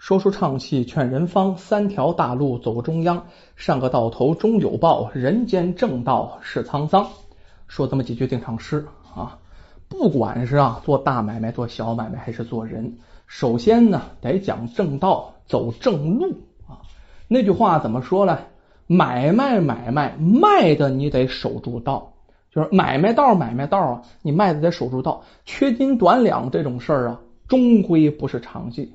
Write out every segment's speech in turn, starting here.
说书唱戏劝人方，三条大路走中央。上个到头终有报，人间正道是沧桑。说这么几句定场诗啊，不管是啊做大买卖、做小买卖，还是做人，首先呢得讲正道，走正路啊。那句话怎么说呢？买卖买卖卖的你得守住道，就是买卖道买卖道啊，你卖的得守住道。缺斤短两这种事儿啊，终归不是常计。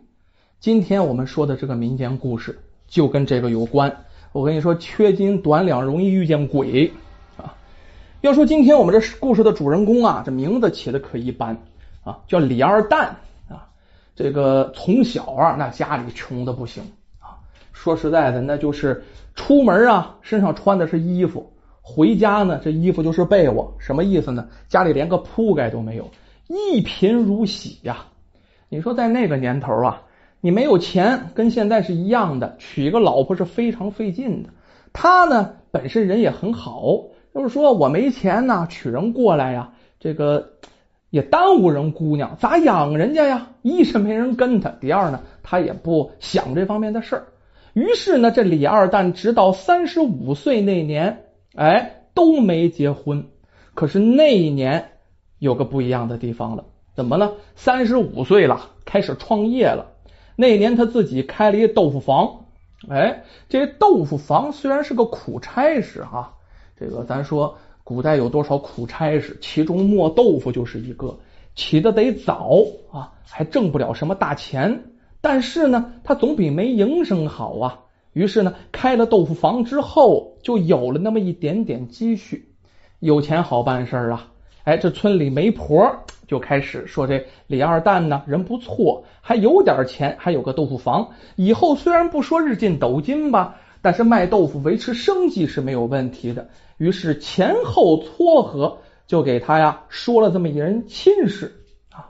今天我们说的这个民间故事就跟这个有关。我跟你说，缺斤短两容易遇见鬼啊。要说今天我们这故事的主人公啊，这名字起的可一般啊，叫李二蛋啊。这个从小啊，那家里穷的不行啊。说实在的，那就是。出门啊，身上穿的是衣服；回家呢，这衣服就是被窝。什么意思呢？家里连个铺盖都没有，一贫如洗呀！你说在那个年头啊，你没有钱，跟现在是一样的，娶一个老婆是非常费劲的。他呢，本身人也很好，就是说我没钱呢，娶人过来呀，这个也耽误人姑娘，咋养人家呀？一是没人跟他，第二呢，他也不想这方面的事儿。于是呢，这李二蛋直到三十五岁那年，哎，都没结婚。可是那一年有个不一样的地方了，怎么呢？三十五岁了，开始创业了。那年他自己开了一豆腐房，哎，这豆腐房虽然是个苦差事哈，这个咱说古代有多少苦差事，其中磨豆腐就是一个，起的得早啊，还挣不了什么大钱。但是呢，他总比没营生好啊。于是呢，开了豆腐房之后，就有了那么一点点积蓄，有钱好办事啊。哎，这村里媒婆就开始说这李二蛋呢人不错，还有点钱，还有个豆腐房。以后虽然不说日进斗金吧，但是卖豆腐维持生计是没有问题的。于是前后撮合，就给他呀说了这么一人亲事啊。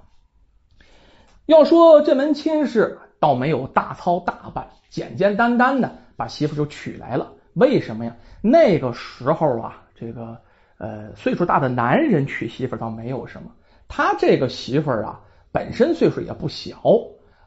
要说这门亲事。倒没有大操大办，简简单单的把媳妇就娶来了。为什么呀？那个时候啊，这个呃岁数大的男人娶媳妇倒没有什么。他这个媳妇儿啊，本身岁数也不小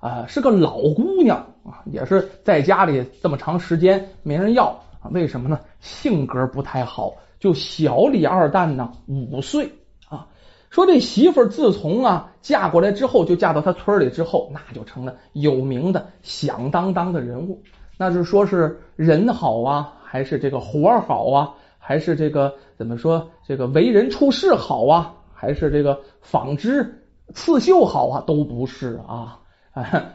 啊，是个老姑娘啊，也是在家里这么长时间没人要啊。为什么呢？性格不太好，就小李二蛋呢五岁啊。说这媳妇儿自从啊嫁过来之后，就嫁到他村里之后，那就成了有名的响当当的人物。那是说是人好啊，还是这个活好啊，还是这个怎么说这个为人处事好啊，还是这个纺织刺绣好啊，都不是啊。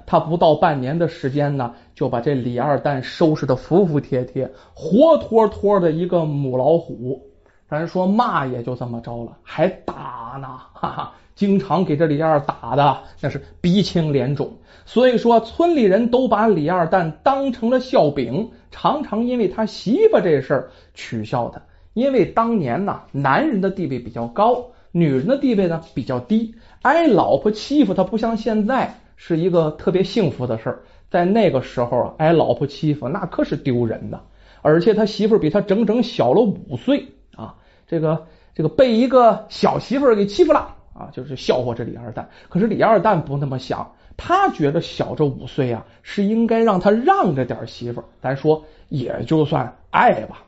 他不到半年的时间呢，就把这李二蛋收拾的服服帖帖，活脱脱的一个母老虎。咱说骂也就这么着了，还打呢，哈哈！经常给这李二打的那是鼻青脸肿。所以说，村里人都把李二蛋当成了笑柄，常常因为他媳妇这事儿取笑他。因为当年呢，男人的地位比较高，女人的地位呢比较低，挨老婆欺负，他不像现在是一个特别幸福的事儿。在那个时候啊，挨老婆欺负那可是丢人的，而且他媳妇比他整整小了五岁啊。这个这个被一个小媳妇儿给欺负了啊，就是笑话这李二蛋。可是李二蛋不那么想，他觉得小这五岁啊，是应该让他让着点媳妇儿。咱说也就算爱吧。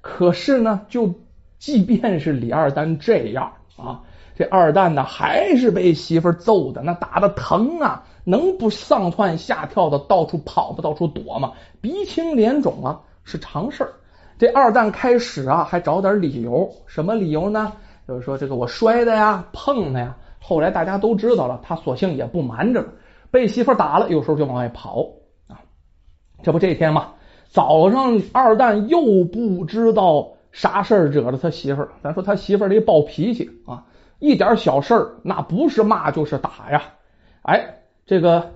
可是呢，就即便是李二蛋这样啊，这二蛋呢还是被媳妇揍的，那打的疼啊，能不上蹿下跳的到处跑吗？到处躲吗？鼻青脸肿啊，是常事儿。这二蛋开始啊，还找点理由，什么理由呢？就是说这个我摔的呀，碰的呀。后来大家都知道了，他索性也不瞒着了，被媳妇打了，有时候就往外跑啊。这不这天嘛，早上二蛋又不知道啥事儿惹了他媳妇儿。咱说他媳妇儿这暴脾气啊，一点小事儿那不是骂就是打呀。哎，这个。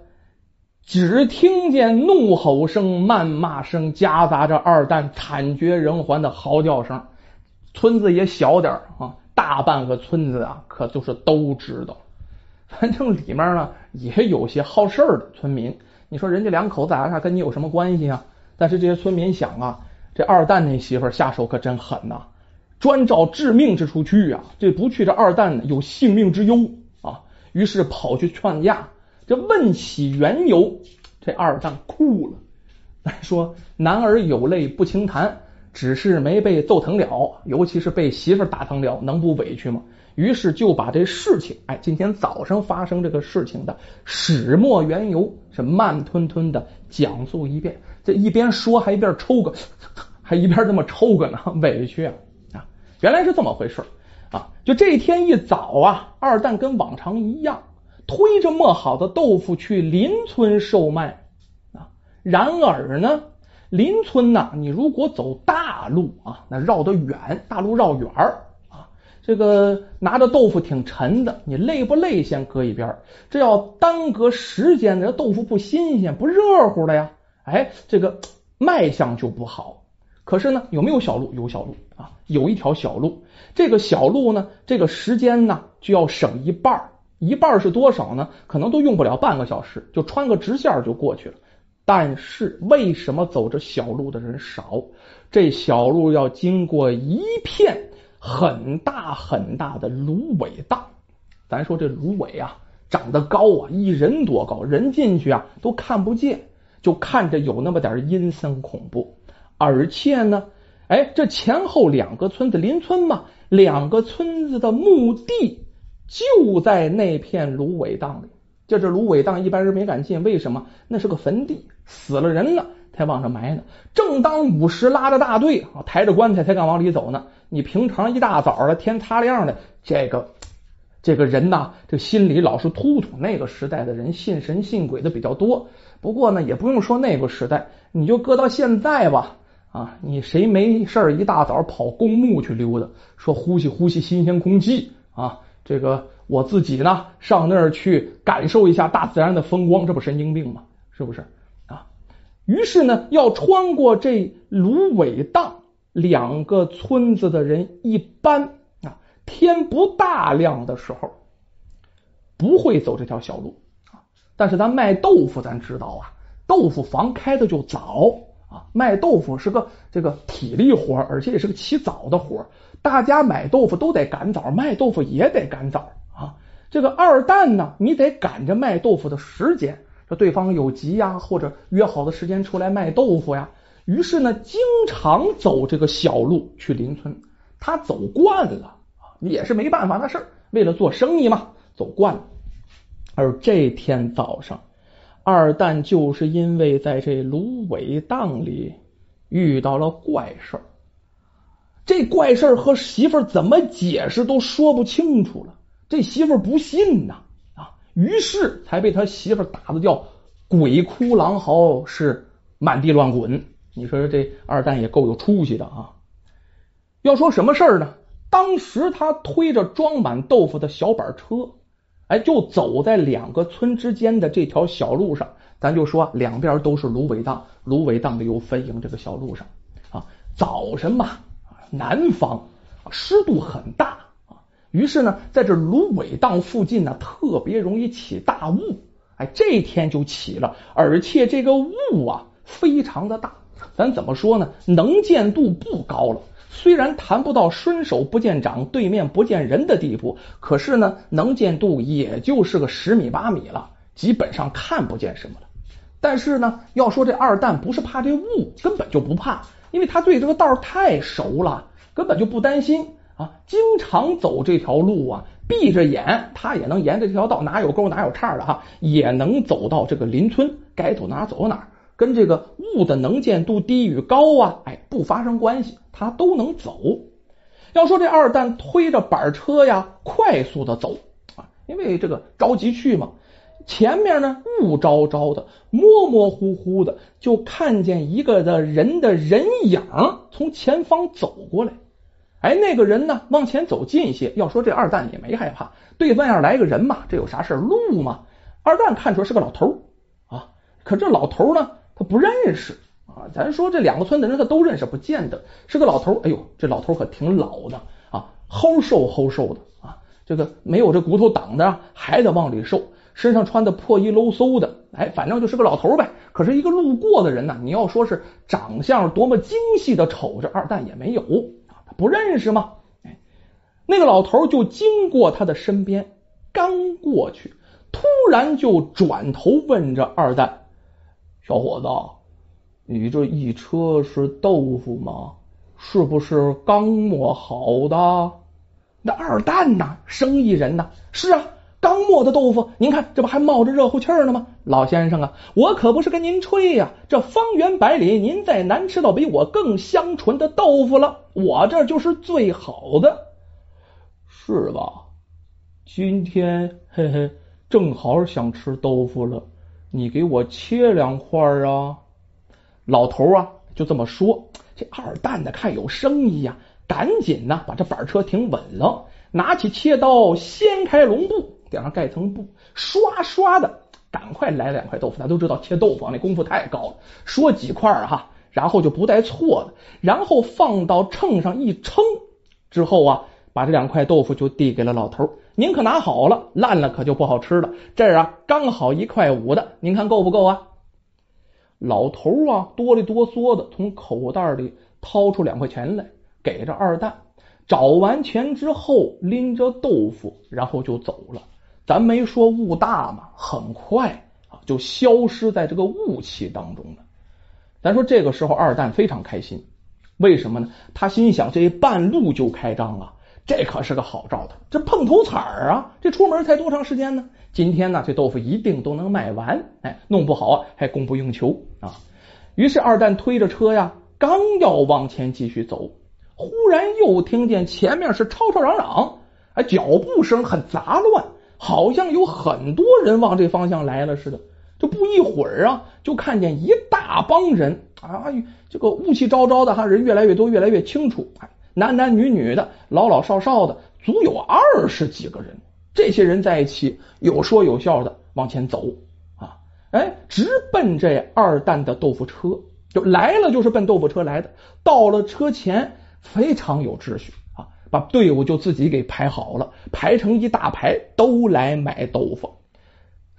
只听见怒吼声、谩骂声夹杂着二蛋惨绝人寰的嚎叫声。村子也小点儿啊，大半个村子啊，可就是都知道。反正里面呢也有些好事儿的村民。你说人家两口子咋跟你有什么关系啊？但是这些村民想啊，这二蛋那媳妇下手可真狠呐，专找致命之处去啊！这不去，这二蛋有性命之忧啊。于是跑去劝架。这问起缘由，这二蛋哭了。说男儿有泪不轻弹，只是没被揍疼了，尤其是被媳妇打疼了，能不委屈吗？于是就把这事情，哎，今天早上发生这个事情的始末缘由，是慢吞吞的讲述一遍。这一边说还一边抽个，还一边这么抽个呢，委屈啊！啊，原来是这么回事啊！就这天一早啊，二蛋跟往常一样，推着磨好的豆腐去邻村售卖啊。然而呢，邻村呢，你如果走大路啊，那绕得远，大路绕远儿。这个拿着豆腐挺沉的，你累不累先搁一边这要耽搁时间，这豆腐不新鲜，不热乎的呀。哎，这个卖相就不好。可是呢，有没有小路？有小路啊，有一条小路。这个小路呢，这个时间呢就要省一半儿一半儿是多少呢？可能都用不了半个小时，就穿个直线就过去了。但是为什么走这小路的人少？这小路要经过一片。很大很大的芦苇荡，咱说这芦苇啊，长得高啊，一人多高，人进去啊都看不见，就看着有那么点阴森恐怖。而且呢，哎，这前后两个村子邻村嘛，两个村子的墓地就在那片芦苇荡里。就这芦苇荡，一般人没敢进，为什么？那是个坟地，死了人了。才往上埋呢。正当午时拉着大队啊，抬着棺材才敢往里走呢。你平常一大早的天擦亮的，这个这个人呐，这心里老是突突。那个时代的人信神信鬼的比较多。不过呢，也不用说那个时代，你就搁到现在吧啊，你谁没事一大早跑公墓去溜达，说呼吸呼吸新鲜空气啊？这个我自己呢，上那儿去感受一下大自然的风光，这不神经病吗？是不是啊？于是呢，要穿过这芦苇荡，两个村子的人一般，天不大亮的时候不会走这条小路啊。但是咱卖豆腐，咱知道啊，豆腐房开的就早啊，卖豆腐是个这个体力活，而且也是个起早的活。大家买豆腐都得赶早，卖豆腐也得赶早啊。这个二蛋呢，你得赶着卖豆腐的时间。说对方有急呀，或者约好的时间出来卖豆腐呀，于是呢，经常走这个小路去邻村。他走惯了也是没办法的事儿，为了做生意嘛，走惯了。而这天早上，二蛋就是因为在这芦苇荡里遇到了怪事儿，这怪事儿和媳妇儿怎么解释都说不清楚了，这媳妇儿不信呐啊。于是才被他媳妇打的叫鬼哭狼嚎，是满地乱滚。你说这二蛋也够有出息的啊！要说什么事儿呢？当时他推着装满豆腐的小板车，哎，就走在两个村之间的这条小路上。咱就说两边都是芦苇荡，芦苇荡里有坟营。这个小路上啊，早晨嘛，南方湿度很大。于是呢，在这芦苇荡附近呢，特别容易起大雾。哎，这天就起了，而且这个雾啊，非常的大。咱怎么说呢？能见度不高了。虽然谈不到伸手不见掌，对面不见人的地步，可是呢，能见度也就是个十米八米了，基本上看不见什么了。但是呢，要说这二蛋不是怕这雾，根本就不怕，因为他对这个道太熟了，根本就不担心。啊，经常走这条路啊，闭着眼他也能沿着这条道，哪有沟哪有岔的哈，也能走到这个邻村，该走哪走哪，跟这个雾的能见度低与高啊，哎，不发生关系，他都能走。要说这二蛋推着板车呀，快速的走啊，因为这个着急去嘛，前面呢雾昭昭的，模模糊糊的，就看见一个的人的人影从前方走过来。哎，那个人呢？往前走近一些。要说这二蛋也没害怕，对面上来个人嘛，这有啥事路嘛？二蛋看出来是个老头啊，可这老头呢，不认识啊。咱说这两个村的人他都认识，不见得是个老头。哎呦，这老头可挺老的啊，齁瘦齁瘦的啊，这个没有这骨头挡着，还得往里瘦。身上穿的破衣喽嗖的，哎，反正就是个老头呗。可是一个路过的人呢，你要说是长相多么精细的瞅着，二蛋也没有。不认识吗？那个老头就经过他的身边，刚过去，突然就转头问着二蛋：“小伙子，你这一车是豆腐吗？是不是刚磨好的？那二蛋呐，生意人呐，是啊，刚磨的豆腐，您看这不还冒着热乎气儿呢吗？老先生啊，我可不是跟您吹呀，这方圆百里，您再难吃到比我更香醇的豆腐了，我这就是最好的，是吧？今天嘿嘿，正好想吃豆腐了，你给我切两块啊。老头啊，就这么说。这二蛋的看有生意呀，赶紧呢把这板车停稳了，拿起切刀，掀开笼布，顶上盖层布，刷刷的，赶快来两块豆腐。咱都知道切豆腐那功夫太高了，说几块哈，然后就不带错的，然后放到秤上一称之后啊，把这两块豆腐就递给了老头。您可拿好了，烂了可就不好吃了。这儿啊，刚好一块五的，您看够不够啊？老头啊，哆里哆嗦的从口袋里掏出两块钱来，给这二蛋。找完钱之后，拎着豆腐，然后就走了。咱没说雾大嘛，很快啊就消失在这个雾气当中了。咱说这个时候，二蛋非常开心，为什么呢？他心想，这半路就开张啊。这可是个好兆头，这碰头彩儿啊！这出门才多长时间呢？今天呢，这豆腐一定都能卖完。哎，弄不好还供不应求啊！于是二蛋推着车呀，刚要往前继续走，忽然又听见前面是吵吵嚷嚷，哎，脚步声很杂乱，好像有很多人往这方向来了似的。这不一会儿啊，就看见一大帮人啊，这个雾气昭昭的哈，人越来越多，越来越清楚。哎。男男女女的，老老少少的，足有二十几个人。这些人在一起有说有笑的往前走啊，哎，直奔这二蛋的豆腐车，就来了，就是奔豆腐车来的。到了车前，非常有秩序啊，把队伍就自己给排好了，排成一大排，都来买豆腐。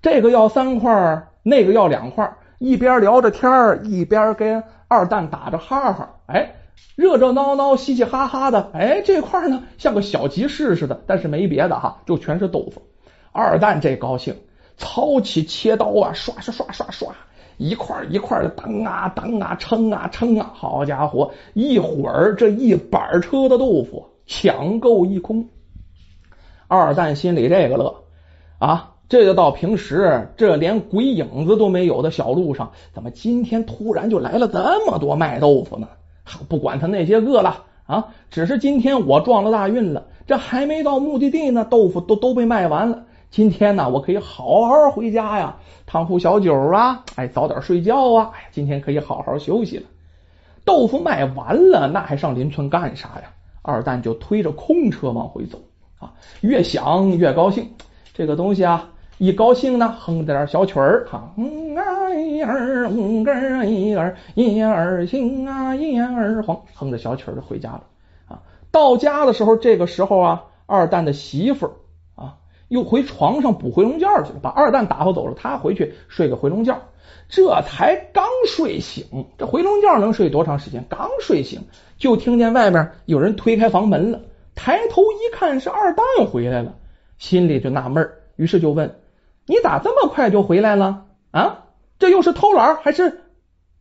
这个要三块，那个要两块，一边聊着天一边跟二蛋打着哈哈，哎。热热闹闹、嘻嘻哈哈的，哎，这块呢像个小集市似的，但是没别的哈，就全是豆腐。二蛋这高兴，操起切刀啊，刷刷刷刷刷，一块一块的当啊当啊，称啊称啊，好家伙，一会儿这一板车的豆腐抢购一空。二蛋心里这个乐啊，这就到平时这连鬼影子都没有的小路上，怎么今天突然就来了这么多卖豆腐呢？不管他那些个了啊，只是今天我撞了大运了，这还没到目的地呢，豆腐都都被卖完了。今天呢，我可以好好回家呀，烫壶小酒啊，哎，早点睡觉啊，哎，今天可以好好休息了。豆腐卖完了，那还上邻村干啥呀？二蛋就推着空车往回走啊，越想越高兴，这个东西啊。一高兴呢，哼点小曲儿哈，嗯一儿嗯儿一儿一儿行啊一儿黄，哼着小曲儿就回家了啊。到家的时候，这个时候啊，二蛋的媳妇儿啊又回床上补回笼觉去了，把二蛋打发走了，他回去睡个回笼觉。这才刚睡醒，这回笼觉能睡多长时间？刚睡醒就听见外面有人推开房门了，抬头一看是二蛋回来了，心里就纳闷于是就问。你咋这么快就回来了啊？这又是偷懒还是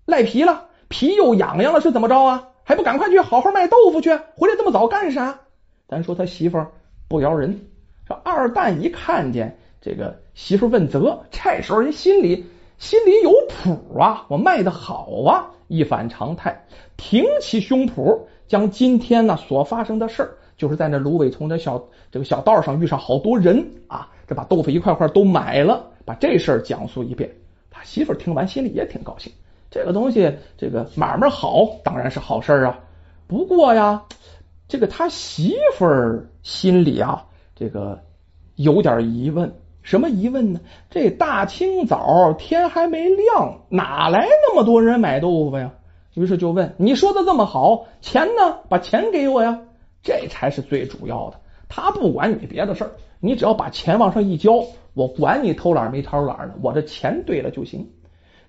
赖皮了？皮又痒痒了是怎么着啊？还不赶快去好好卖豆腐去？回来这么早干啥？咱说他媳妇不饶人。这二蛋一看见这个媳妇问责，这时候人心里心里有谱啊！我卖的好啊！一反常态，挺起胸脯，将今天呢所发生的事儿，就是在那芦苇丛的小这个小道上遇上好多人啊。这把豆腐一块块都买了，把这事儿讲述一遍。他媳妇听完心里也挺高兴。这个东西，这个买卖好，当然是好事啊。不过呀，这个他媳妇心里啊，这个有点疑问。什么疑问呢？这大清早天还没亮，哪来那么多人买豆腐呀？于是就问：“你说的这么好，钱呢？把钱给我呀！”这才是最主要的。他不管你别的事儿。你只要把钱往上一交，我管你偷懒没偷懒呢，我这钱对了就行。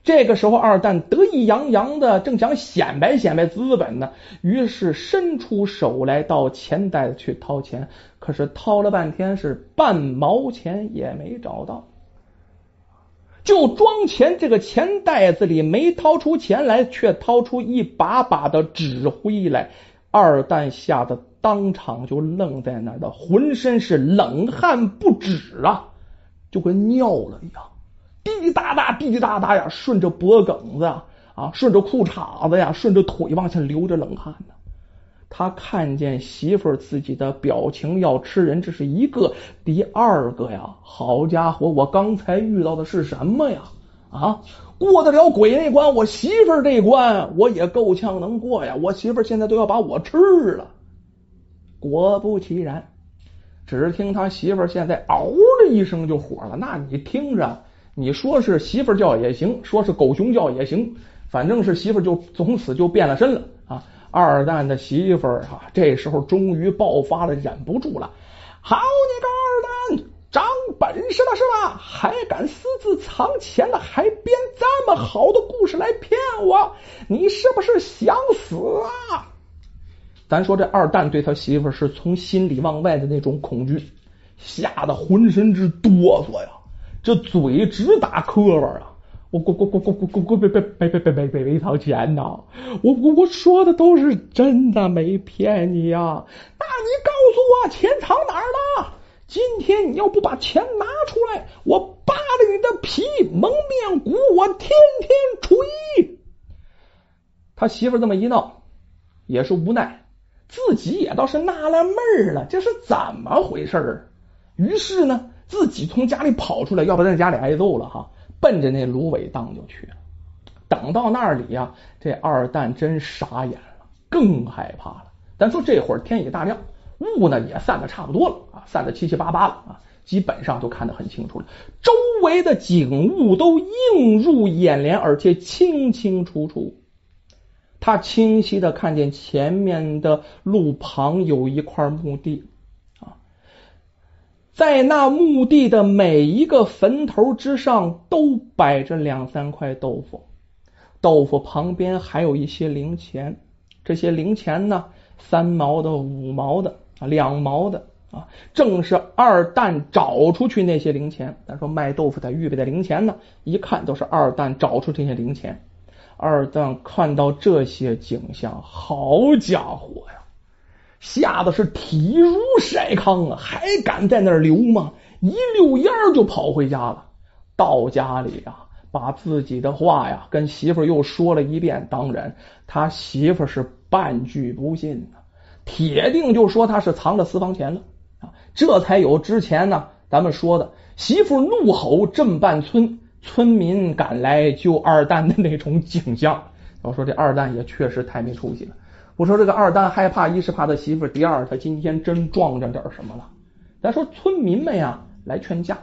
这个时候，二蛋得意洋洋的，正想显摆显摆资本呢，于是伸出手来到钱袋子去掏钱，可是掏了半天是半毛钱也没找到。就装钱，这个钱袋子里没掏出钱来，却掏出一把把的纸灰来。二蛋吓得当场就愣在那儿的，浑身是冷汗不止啊，就跟尿了一样，滴滴答答，滴滴答答呀，顺着脖梗子啊，啊，顺着裤衩子呀，顺着腿往下流着冷汗呢。他看见媳妇儿自己的表情要吃人，这是一个，第二个呀，好家伙，我刚才遇到的是什么呀？啊，过得了鬼那关，我媳妇儿这关我也够呛能过呀！我媳妇儿现在都要把我吃了。果不其然，只听他媳妇儿现在嗷的一声就火了。那你听着，你说是媳妇儿叫也行，说是狗熊叫也行，反正是媳妇儿就从此就变了身了啊！二蛋的媳妇儿啊，这时候终于爆发了，忍不住了。好你个二蛋，长本事了是吧？还敢私自藏钱了，还编这么好的故事来骗我？你是不是想死啊？咱说这二蛋对他媳妇是从心里往外的那种恐惧，吓得浑身直哆嗦呀，这嘴直打磕巴啊！我我我我我我我别别别别别别别没掏钱呐！我我我说的都是真的，没骗你呀！那你告诉我钱藏哪儿了？今天你要不把钱拿出来，我扒了你的皮，蒙面鼓，我天天吹。他媳妇这么一闹，也是无奈，自己也倒是纳了闷儿了，这是怎么回事？于是呢，自己从家里跑出来，要不在家里挨揍了哈。奔着那芦苇荡就去了，等到那里呀，这二蛋真傻眼了，更害怕了。咱说这会儿天已大亮，雾呢也散的差不多了啊，散的七七八八了啊，基本上都看得很清楚了，周围的景物都映入眼帘，而且清清楚楚。他清晰的看见前面的路旁有一块墓地啊。在那墓地的每一个坟头之上，都摆着两三块豆腐，豆腐旁边还有一些零钱。这些零钱呢，三毛的、五毛的、两毛的啊，正是二蛋找出去那些零钱。咱说卖豆腐的预备的零钱呢，一看都是二蛋找出这些零钱。二蛋看到这些景象，好家伙呀！吓得是体如筛糠啊，还敢在那儿留吗？一溜烟就跑回家了。到家里啊，把自己的话呀跟媳妇又说了一遍。当然，他媳妇是半句不信呢，铁定就说他是藏着私房钱了啊。这才有之前呢咱们说的媳妇怒吼镇半村，村民赶来救二蛋的那种景象。我说这二蛋也确实太没出息了。我说这个二蛋害怕，一是怕他媳妇第二他今天真撞着点什么了。咱说村民们呀来劝架，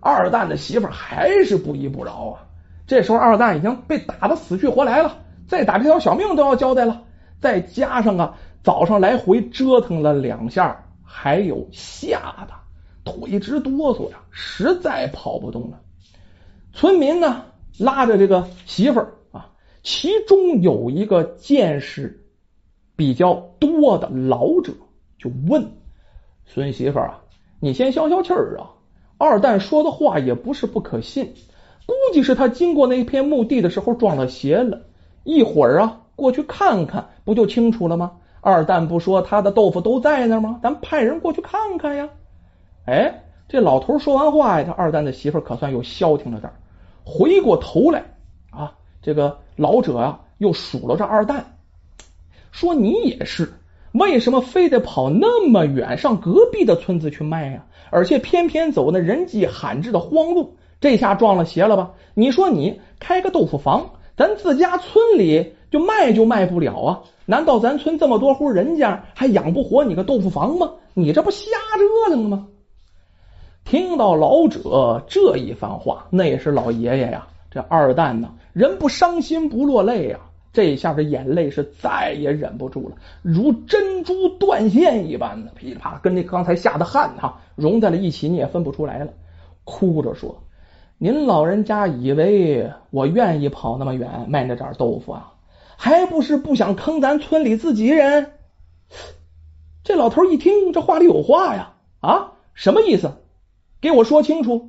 二蛋的媳妇还是不依不饶啊。这时候二蛋已经被打的死去活来了，再打这条小命都要交代了。再加上啊早上来回折腾了两下，还有吓得腿直哆嗦呀，实在跑不动了。村民呢拉着这个媳妇儿啊，其中有一个见识。比较多的老者就问孙媳妇儿啊，你先消消气儿啊。二蛋说的话也不是不可信，估计是他经过那片墓地的时候撞了邪了。一会儿啊，过去看看，不就清楚了吗？二蛋不说他的豆腐都在那吗？咱派人过去看看呀。哎，这老头说完话呀，他二蛋的媳妇可算又消停了点回过头来啊，这个老者啊，又数落这二蛋。说你也是，为什么非得跑那么远上隔壁的村子去卖呀？而且偏偏走那人迹罕至的荒路，这下撞了邪了吧？你说你开个豆腐房，咱自家村里就卖就卖不了啊？难道咱村这么多户人家还养不活你个豆腐房吗？你这不瞎折腾吗？听到老者这一番话，那也是老爷爷呀，这二蛋呢，人不伤心不落泪呀。这下这眼泪是再也忍不住了，如珍珠断线一般的噼里啪啦，跟那刚才下的汗哈融在了一起，你也分不出来了。哭着说：“您老人家以为我愿意跑那么远卖那点豆腐啊？还不是不想坑咱村里自己人？”这老头一听，这话里有话呀！啊，什么意思？给我说清楚！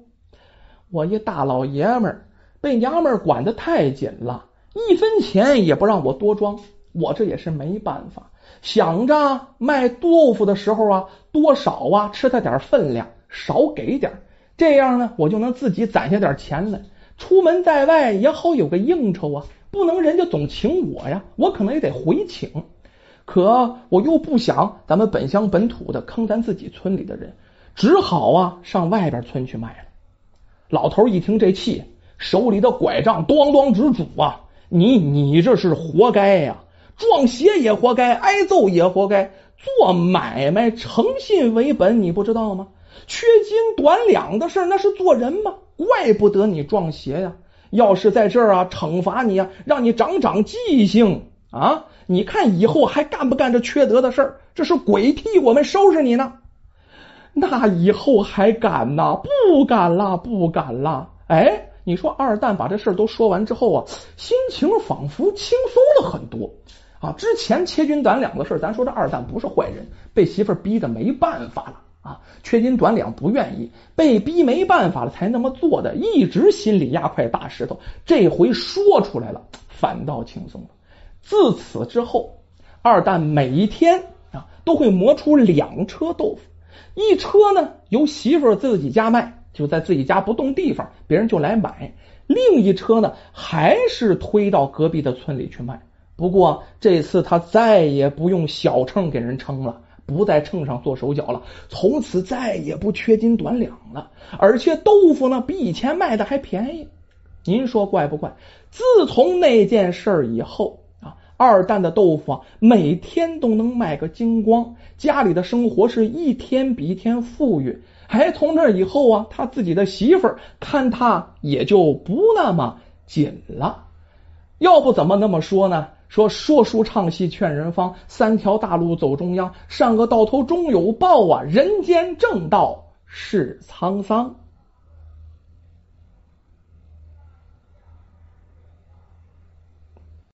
我一大老爷们儿被娘们儿管得太紧了，一分钱也不让我多装，我这也是没办法。想着卖豆腐的时候啊，多少啊吃他点分量，少给点，这样呢，我就能自己攒下点钱来，出门在外也好有个应酬啊。不能人家总请我呀，我可能也得回请。可我又不想咱们本乡本土的坑咱自己村里的人，只好啊上外边村去卖了。老头一听这气，手里的拐杖咣咣直拄啊！你你这是活该呀！撞邪也活该，挨揍也活该。做买卖诚信为本，你不知道吗？缺斤短两的事那是做人吗？怪不得你撞邪呀！要是在这儿啊，惩罚你啊，让你长长记性啊！你看以后还干不干这缺德的事儿？这是鬼替我们收拾你呢。那以后还敢呐？不敢啦，不敢啦！哎，你说二蛋把这事都说完之后啊，心情仿佛轻松了很多啊。之前缺斤短两的事咱说这二蛋不是坏人，被媳妇逼的没办法了啊，缺斤短两不愿意，被逼没办法了才那么做的，一直心里压块大石头。这回说出来了，反倒轻松了。自此之后，二蛋每一天啊都会磨出两车豆腐。一车呢由媳妇自己家卖，就在自己家不动地方，别人就来买；另一车呢还是推到隔壁的村里去卖。不过这次他再也不用小秤给人称了，不在秤上做手脚了，从此再也不缺斤短两了。而且豆腐呢比以前卖的还便宜。您说怪不怪？自从那件事以后。二蛋的豆腐，每天都能卖个精光，家里的生活是一天比一天富裕。还从那以后啊，他自己的媳妇儿看他也就不那么紧了。要不怎么那么说呢？说说书唱戏劝人方，三条大路走中央，善恶到头终有报啊！人间正道是沧桑。